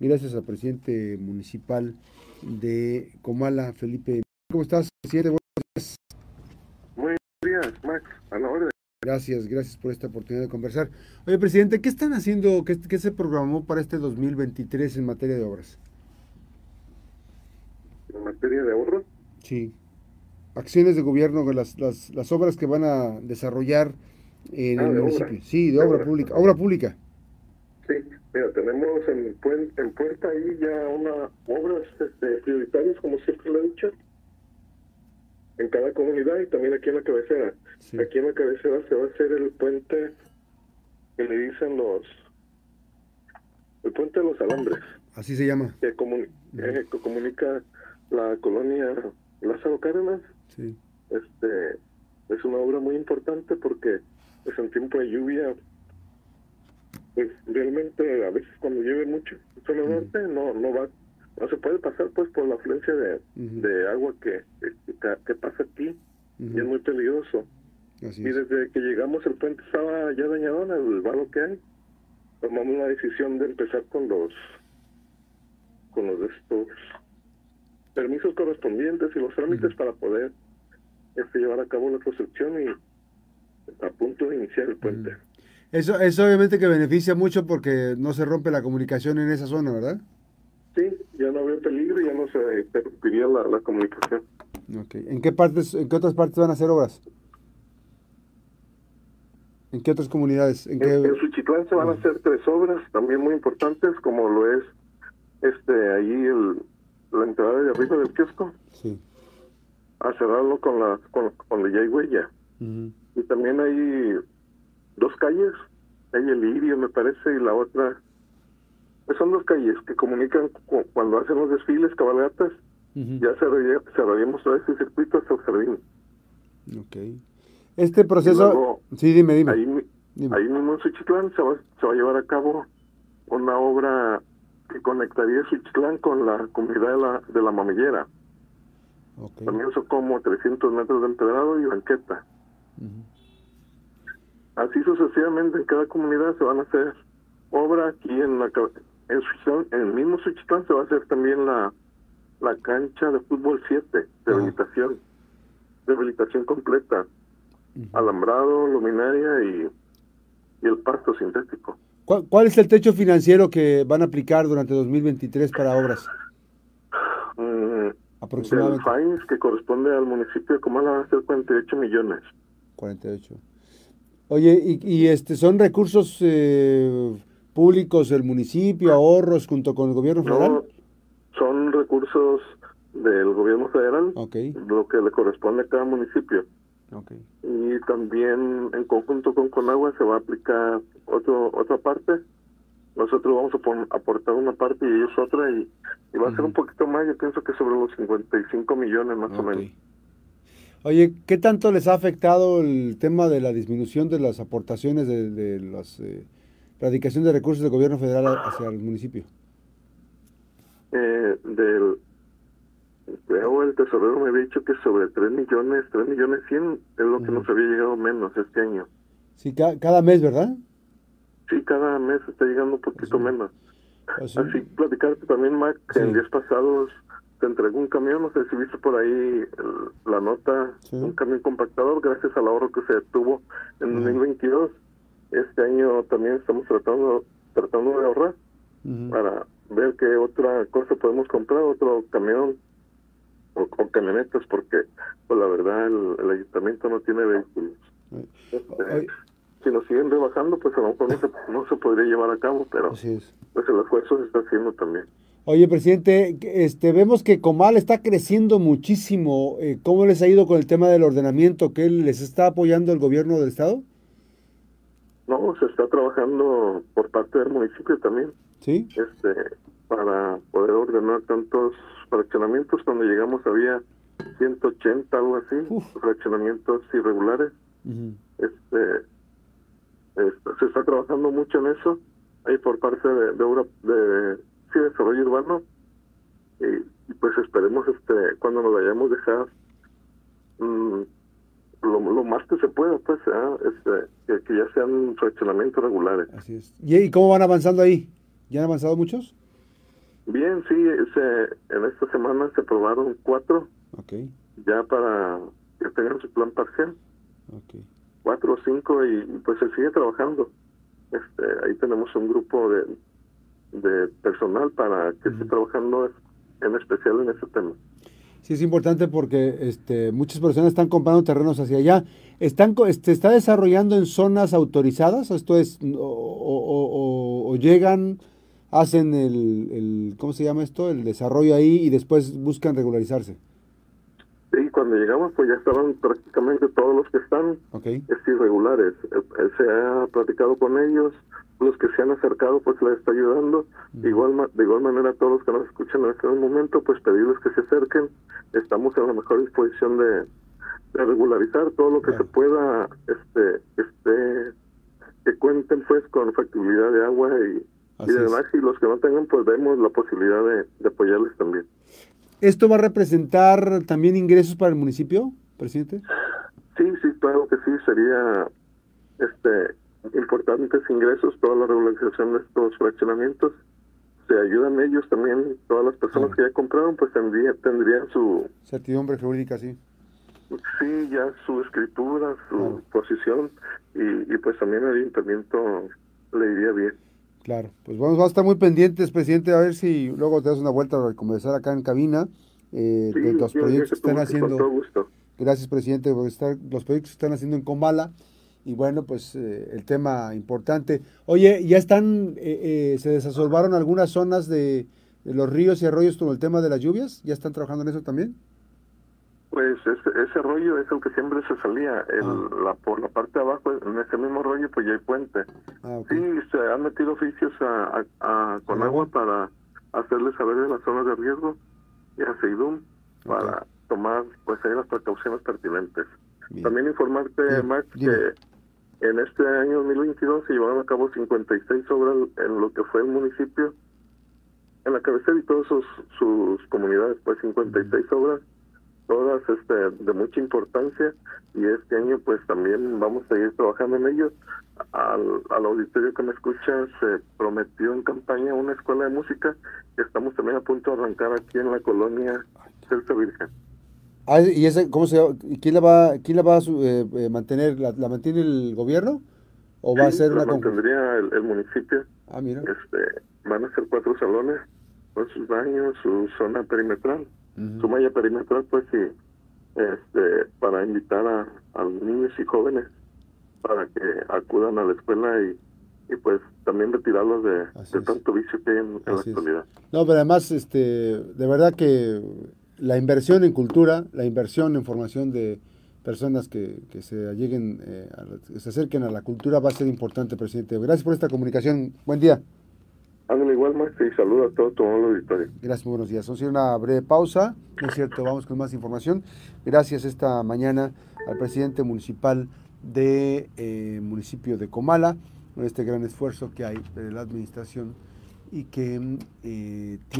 gracias al presidente municipal de Comala, Felipe. ¿Cómo estás, presidente? Buenos días. Muy buenos días, Max. A la orden. Gracias, gracias por esta oportunidad de conversar. Oye, presidente, ¿qué están haciendo, qué, qué se programó para este 2023 en materia de obras? ¿En materia de ahorro? Sí. Acciones de gobierno, las, las, las obras que van a desarrollar en Ah, el de municipio. obra. Sí, de, obra. pública. Obra pública. Mira, tenemos en, puen- en puerta ahí ya una obras este, prioritarias, como siempre lo he dicho, en cada comunidad y también aquí en la cabecera. Sí. Aquí en la cabecera se va a hacer el puente que le dicen los... El puente de los alambres. Así se llama. que, eh, que comunica la colonia Lázaro Cárdenas. Sí. Este es una obra muy importante porque pues, en tiempo de lluvia, pues realmente a veces cuando llueve mucho zona norte no no va no se puede pasar pues por la afluencia de, de agua que, que, que pasa aquí y es muy peligroso. Así Y es. desde que llegamos el puente estaba ya dañado en el valo que hay. Tomamos la decisión de empezar con los con los de estos permisos correspondientes y los trámites para poder este, llevar a cabo la construcción y a punto de iniciar el puente. Eso, eso obviamente que beneficia mucho porque no se rompe la comunicación en esa zona, ¿verdad? Sí, ya no había peligro y ya no se interrumpiría la, la comunicación. Ok. ¿En qué partes, en qué otras partes van a hacer obras? ¿En qué otras comunidades? ¿En qué? En, Suchitlán se van a hacer tres obras también muy importantes, como lo es este ahí el, la entrada de arriba del kiosco, Sí. a cerrarlo con la con, con la ya hay huella. Y también hay dos calles, hay el Irio me parece y la otra, pues son dos calles que comunican cu- cuando hacen los desfiles, cabalgatas, ya cerraría- cerraríamos todo ese circuito hasta el jardín. Ok. Este proceso... luego, sí, dime, dime. Ahí, mi- Dime. ahí mismo en Suchitlán se va, se va a llevar a cabo una obra que conectaría Suchitlán con la comunidad de la, de la mamillera. Ok. También son como 300 metros de empedrado y banqueta. Ujú. Así sucesivamente en cada comunidad se van a hacer obra aquí en la en, en el mismo Suchitlán se va a hacer también la, la cancha de fútbol 7, rehabilitación, rehabilitación completa, Ujú. alambrado, luminaria y, y el pasto sintético. ¿Cuál, cuál es el techo financiero que van a aplicar durante 2023 para obras? Mm, Aproximadamente. FAINS que corresponde al municipio de Comala van a ser 48 millones. 48. Oye, y, y, este son recursos eh, públicos del municipio, ahorros junto con el gobierno federal. No, son recursos del gobierno federal, Ok, lo que le corresponde a cada municipio. ok. y también en conjunto con Conagua se va a aplicar otro, otra parte. Nosotros vamos a pon- aportar una parte y ellos otra y, y va a ser un poquito más, yo pienso que sobre los 55 millones más o menos. Oye, ¿qué tanto les ha afectado el tema de la disminución de las aportaciones de, de las eh, radicación de recursos del gobierno federal hacia el municipio? Eh, del, creo el tesorero me había dicho que sobre 3 millones, 3 millones 100 es lo que nos había llegado menos este año. Sí, ca- cada mes, ¿verdad? Sí, cada mes está llegando un poquito menos. Así platicarte también, Mac, Sí. en días pasados te entregó un camión, no sé si viste por ahí el- la nota, Sí. un camión compactador, gracias al ahorro que se tuvo en Ajá. 2022. Este año también estamos tratando tratando de ahorrar para ver qué otra cosa podemos comprar, otro camión o, o camionetas, porque pues la verdad el, el ayuntamiento no tiene vehículos. Este, si nos siguen rebajando, pues a lo mejor no se, no se podría llevar a cabo, pero pues el esfuerzo se está haciendo también. Oye, presidente, este, vemos que Comal está creciendo muchísimo. Eh, ¿Cómo les ha ido con el tema del ordenamiento? ¿Qué les está apoyando el gobierno del estado? No, se está trabajando por parte del municipio también, Sí. este, para poder ordenar tantos fraccionamientos. Cuando llegamos había 180, algo así, Uf. fraccionamientos irregulares. Este, este, se está trabajando mucho en eso, ahí por parte de, de de sí, desarrollo urbano. Y, y pues esperemos, este, cuando nos vayamos dejar mm, lo, lo más que se pueda, pues, ¿ah? este, que, ya sean fraccionamientos regulares. Así es. ¿Y, cómo van avanzando ahí? ¿Ya han avanzado muchos? Bien, sí, se, en esta semana se aprobaron cuatro Ok, ya para que tengan su plan parcial, ok. cuatro o cinco y pues se sigue trabajando. Este, ahí tenemos un grupo de, de personal para que esté trabajando en especial en ese tema. Sí, es importante porque este, muchas personas están comprando terrenos hacia allá. ¿Están, este, ¿Está desarrollando en zonas autorizadas? Esto es, o, o- o- o llegan, hacen el, el, ¿cómo se llama esto? El desarrollo ahí y después buscan regularizarse. Cuando llegamos pues ya estaban prácticamente todos los que están Ok, este, irregulares. Eh, eh, Se ha platicado con ellos, los que se han acercado pues les está ayudando. De igual, de igual manera todos los que nos escuchan en este momento pues pedirles que se acerquen. Estamos en la mejor disposición de, de regularizar todo lo que Claro. se pueda, este, este, que cuenten pues con factibilidad de agua y, y de es. drenaje y los que no tengan pues vemos la posibilidad de, de apoyarles también. ¿Esto va a representar también ingresos para el municipio, presidente? Sí, sí, claro que sí, sería este importantes ingresos, toda la regularización de estos fraccionamientos. Se ayudan ellos también, todas las personas Claro. que ya compraron, pues tendría, tendrían su, Certidumbre jurídica, sí. sí, ya su escritura, su Claro. posición, y, y pues también el ayuntamiento le iría bien. Claro, pues vamos, vamos a estar muy pendientes, presidente, a ver si luego te das una vuelta a conversar acá en cabina eh, Sí, de los sí, proyectos que están gustes, Con todo haciendo. gusto. Gracias, presidente, por estar, los proyectos que están haciendo en Comala. Y bueno, pues eh, el tema importante. Oye, ¿ya están, eh, eh, se desasolvaron algunas zonas de, de los ríos y arroyos con el tema de las lluvias? ¿Ya están trabajando en eso también? Pues ese, ese rollo es el que siempre se salía, el, Ah. la, por la parte de abajo, en ese mismo rollo, pues ya hay puente. Ah. Sí, se han metido oficios a, a- a- con ¿Con agua para hacerles saber de las zonas de riesgo y a CEIDUM para tomar pues ahí las precauciones pertinentes. Bien. También informarte, Bien, Max, que en este año 2022 se llevaron a cabo 56 obras en lo que fue el municipio, en la cabecera y todas sus, sus comunidades, pues 56 obras, todas este, de mucha importancia y este año pues también vamos a seguir trabajando en ellos. Al, al auditorio que me escucha se prometió en campaña una escuela de música que estamos también a punto de arrancar aquí en la colonia Celsa Virgen. Ah, ¿Y ese, cómo se ¿Quién la va, quién la va a eh, eh, mantener? ¿La, la mantiene el gobierno? ¿O va a ser la una conjunta? mantendría el, el municipio. Ah, mira. Este, van a ser cuatro salones con sus baños, su zona perimetral, Ujú. su malla perimetral, pues sí, este, para invitar a, a los niños y jóvenes para que acudan a la escuela y, y pues también retirarlos de, tanto vicio que hay en, en la es. actualidad. No, pero además, este, de verdad que la inversión en cultura, la inversión en formación de personas que, que se lleguen, eh, a que se acerquen a la cultura va a ser importante, presidente. Gracias por esta comunicación. Buen día. Ándale igual, maestro, y saludo a todo tu amable auditorio. Gracias, muy buenos días. Vamos a a una breve pausa. No es cierto, vamos con más información. Gracias esta mañana al presidente municipal de eh, municipio de Comala, por este gran esfuerzo que hay de la administración y que mm, eh, tiene